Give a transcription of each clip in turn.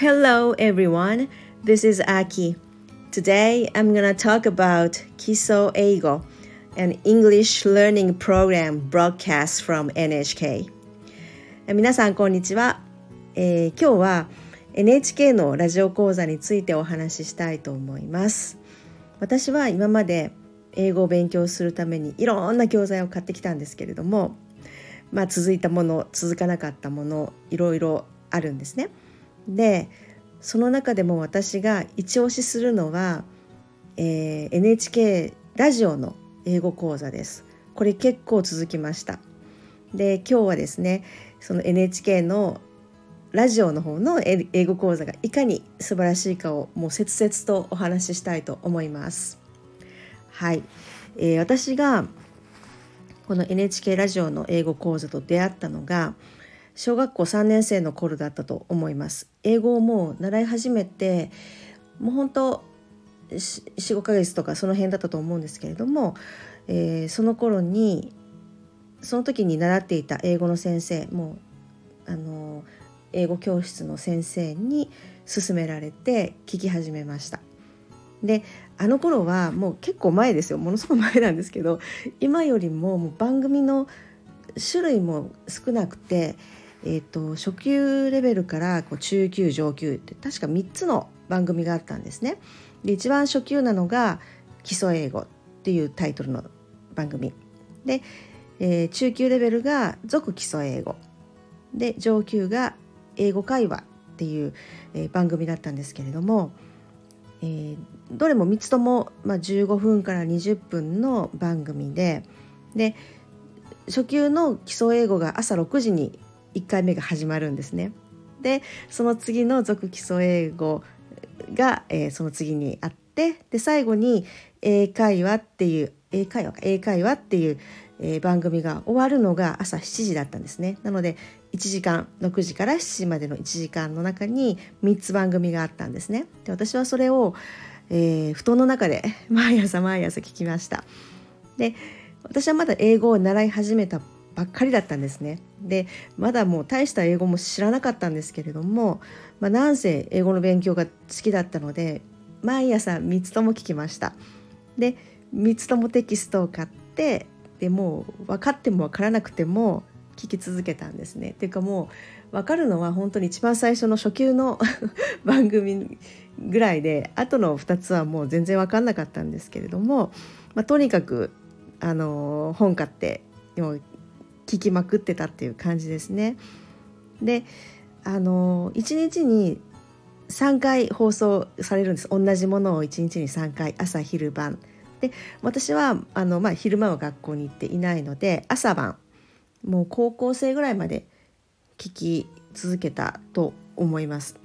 Hello everyone, this is Aki. Today I'm gonna talk about Kiso Eigo, an English learning program broadcast from NHK. 皆さんこんにちは、えー、今日は NHK のラジオ講座についてお話ししたいと思います。私は今まで英語を勉強するためにいろんな教材を買ってきたんですけれども、まあ、続いたもの続かなかったものいろいろあるんですね。でその中でも私が一押しするのは、えー、NHK ラジオの英語講座です。これ結構続きました。で今日はですねその NHK のラジオの方の英語講座がいかに素晴らしいかをもう切々とお話ししたいと思います。はい、えー、私がこの NHK ラジオの英語講座と出会ったのが小学校3年生の頃だったと思います英語をもう習い始めてもう本当45ヶ月とかその辺だったと思うんですけれども、えー、その頃にその時に習っていた英語の先生もうあの英語教室の先生に勧められて聞き始めました。であの頃はもう結構前ですよものすごい前なんですけど今よりももう番組の種類も少なくてえーと、初級レベルからこう中級上級って確か3つの番組があったんですね。で一番初級なのが「基礎英語」っていうタイトルの番組で、えー、中級レベルが「続基礎英語」で上級が「英語会話」っていう、えー、番組だったんですけれども、えー、どれも3つとも、まあ、15分から20分の番組でで初級の基礎英語が朝6時に1回目が始まるんですね。でその次の続基礎英語が、えー、その次にあってで最後に英会話っていう英会話英会話っていう、えー、番組が終わるのが朝7時だったんですね。なので1時間6時から7時までの1時間の中に3つ番組があったんですね。で私はそれを、えー、布団の中で毎朝毎朝聞きました。で私はまだ英語を習い始めたばっかりだったんですね。でまだもう大した英語も知らなかったんですけれども、まあ、なんせ英語の勉強が好きだったので毎朝3つとも聞きました。で3つともテキストを買ってでもう分かっても分からなくても聞き続けたんですね。っていうかもう分かるのは本当に一番最初の初級の 番組ぐらいで後の2つはもう全然分かんなかったんですけれども、まあ、とにかくあの本買ってもう聞きまくってたっていう感じですね。であの1日に3回放送されるんです同じものを1日に3回朝昼晩で私はあの、まあ、昼間は学校に行っていないので朝晩もう高校生ぐらいまで聞き続けたと思います。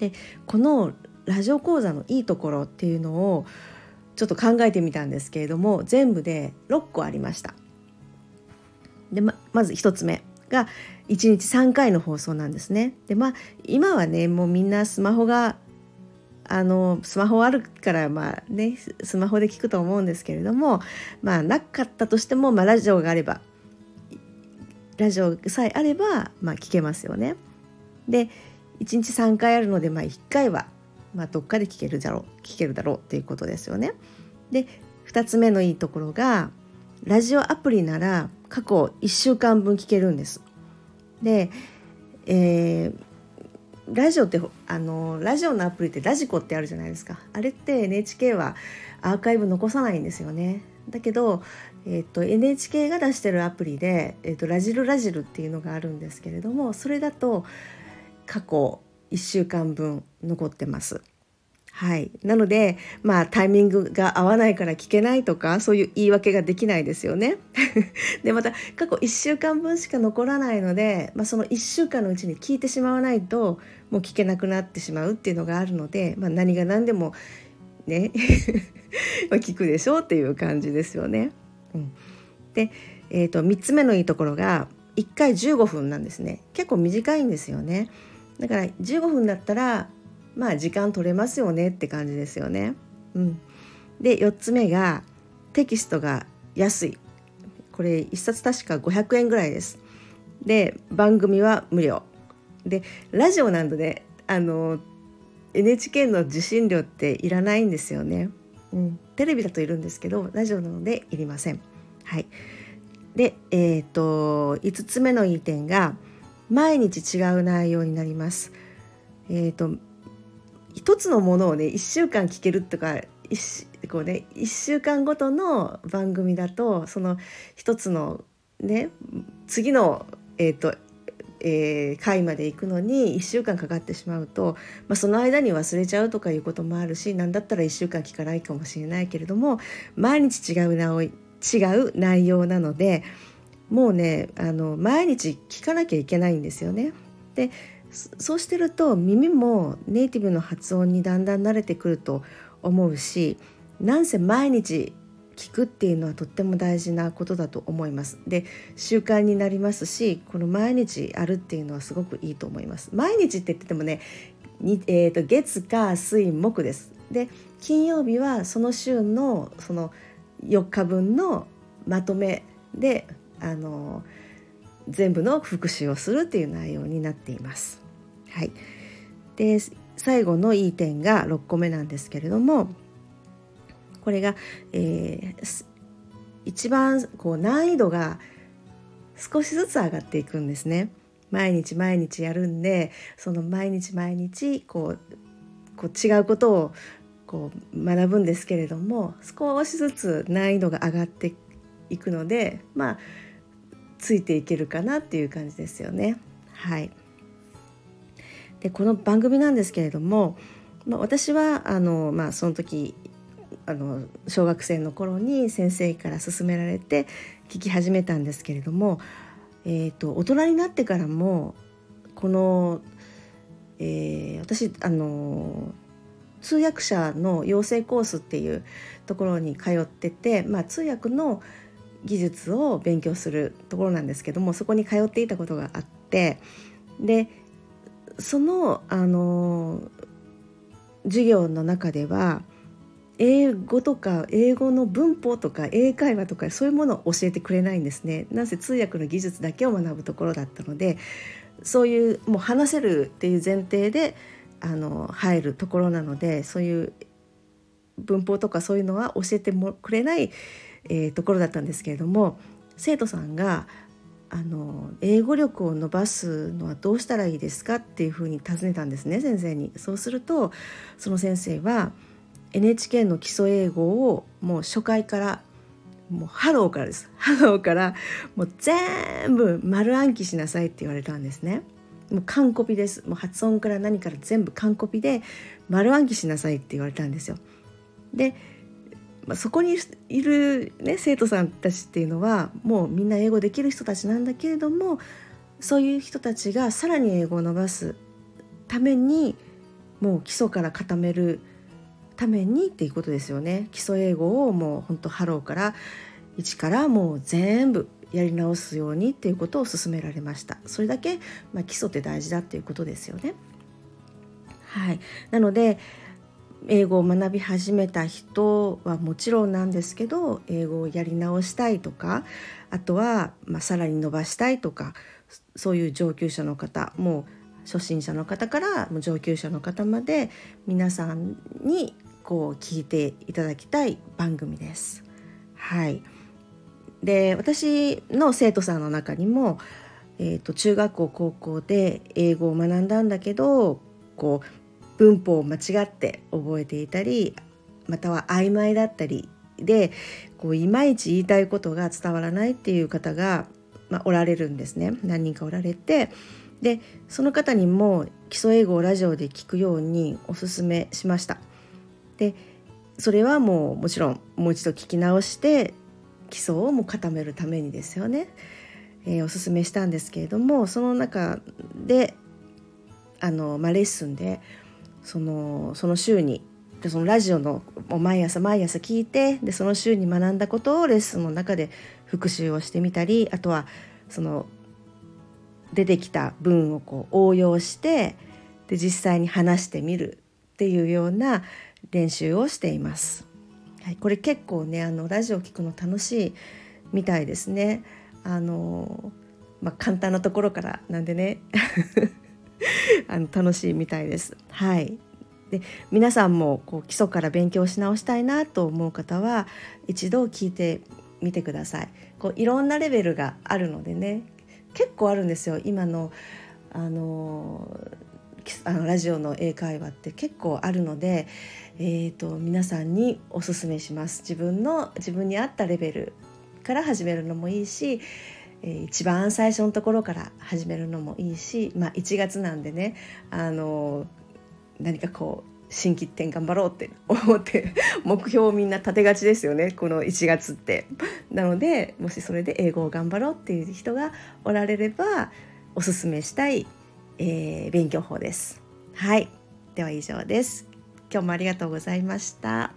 でこのラジオ講座のいいところっていうのをちょっと考えてみたんですけれども全部で6個ありました。でままず1つ目が1日3回の放送なんですね。でまあ今はねもうみんなスマホがあのスマホあるからまあねスマホで聞くと思うんですけれどもまあなかったとしても、まあ、ラジオがあればラジオさえあれば、まあ、聞けますよね。で1日3回あるので、まあ、1回は、まあ、どっかで聞けるだろう聞けるだろうっていうことですよね。で2つ目のいいところがラジオアプリなら過去1週間分聞けるんです。で、えー、ラジオってあのラジオのアプリってラジコってあるじゃないですか。あれって NHK はアーカイブ残さないんですよね。だけど、えーと、NHK が出してるアプリで、えーとラジルラジルっていうのがあるんですけれどもそれだと過去1週間分残ってます。はい、なのでまあタイミングが合わないから聞けないとかそういう言い訳ができないですよね。でまた過去1週間分しか残らないので、まあ、その1週間のうちに聞いてしまわないともう聞けなくなってしまうっていうのがあるので、まあ、何が何でもね 聞くでしょうっていう感じですよね。うん、で、えー、と3つ目のいいところが1回15分なんですね結構短いんですよね。だから15分だったらまあ時間取れますよねって感じですよね。うん、で4つ目がテキストが安いこれ1冊確か500円ぐらいです。で番組は無料でラジオなどであの NHK の受信料っていらないんですよね。うん、テレビだといるんですけどラジオなのでいりません。はい、で、えーと、5つ目のいい点が毎日違う内容になります。えーと、一つのものをね1週間聞けるとかこう、ね、1週間ごとの番組だとその一つのね次の、えーとえー、回まで行くのに1週間かかってしまうと、まあ、その間に忘れちゃうとかいうこともあるし何だったら1週間聞かないかもしれないけれども毎日違う違う内容なのでもうねあの毎日聞かなきゃいけないんですよね。でそうしてると耳もネイティブの発音にだんだん慣れてくると思うしなんせ毎日聞くっていうのはとっても大事なことだと思います。で習慣になりますしこの毎日あるっていうのはすごくいいと思います。毎日って言っててもねに、えーと、月火水木です。で金曜日はその週のその4日分のまとめであの全部の復習をするっていう内容になっています。はい、で最後のいい点が6個目なんですけれどもこれが、えー、一番こう難易度が少しずつ上がっていくんですね。毎日毎日やるんでその毎日毎日こうこう違うことをこう学ぶんですけれども少しずつ難易度が上がっていくのでまあついていけるかなっていう感じですよね。はい、でこの番組なんですけれども、まあ、私はあの、まあ、その時あの小学生の頃に先生から勧められて聞き始めたんですけれども、えーと、大人になってからもこの、えー、私あの通訳者の養成コースっていうところに通ってて、まあ、通訳の技術を勉強するところなんですけどもそこに通っていたことがあってでそのあの授業の中では英語とか英語の文法とか英会話とかそういうものを教えてくれないんですね。なぜ通訳の技術だけを学ぶところだったのでそういうもう話せるっていう前提であの入るところなのでそういう文法とかそういうのは教えてもくれない、えー、ところだったんですけれども生徒さんがあの英語力を伸ばすのはどうしたらいいですかっていうふうに尋ねたんですね先生に。そうするとその先生は NHK の基礎英語をもう初回からもうハローからです。ハローからもう全部丸暗記しなさいって言われたんですね。もう完コピです。もう発音から何から全部完コピで丸暗記しなさいって言われたんですよ。で、まあ、そこにいる、ね、生徒さんたちっていうのはもうみんな英語できる人たちなんだけれどもそういう人たちがさらに英語を伸ばすためにもう基礎から固めるためにっていうことですよね。基礎英語をもうほんとハローから一からもう全部やり直すようにっていうことを勧められました。それだけ、まあ、基礎って大事だっていうことですよね。はい。なので英語を学び始めた人はもちろんなんですけど英語をやり直したいとかあとは、まあ、さらに伸ばしたいとかそういう上級者の方もう初心者の方から上級者の方まで皆さんにこう聞いていただきたい番組です。はい、で私の生徒さんの中にも、えーと、中学校高校で英語を学んだんだけどこう文法を間違って覚えていたりまたは曖昧だったりでこういまいち言いたいことが伝わらないっていう方が、まあ、おられるんですね。何人かおられて。でその方にも基礎英語をラジオで聞くようにおすすめしました。でそれはもうもちろんもう一度聞き直して基礎をも固めるためにですよね、えー、おすすめしたんですけれどもその中であの、まあ、レッスンでそのその週にでそのラジオの毎朝毎朝聞いてでその週に学んだことをレッスンの中で復習をしてみたりあとはその出てきた文をこう応用してで実際に話してみるっていうような練習をしています。はい、これ結構ねあのラジオ聞くの楽しいみたいですね。あのまあ、簡単なところからなんでね あの楽しいみたいです。はいで皆さんもこう基礎から勉強し直したいなと思う方は一度聞いてみてください。こういろんなレベルがあるのでね結構あるんですよ今のあのあのラジオの英会話って結構あるので、えーと、と皆さんにおすすめします自分の自分に合ったレベルから始めるのもいいし、一番最初のところから始めるのもいいし、まあ、1月なんでねあの何かこう心機一転頑張ろうって思って目標をみんな立てがちですよねこの1月って。なのでもしそれで英語を頑張ろうっていう人がおられればおすすめしたい、えー、勉強法です。はいでは以上です。今日もありがとうございました。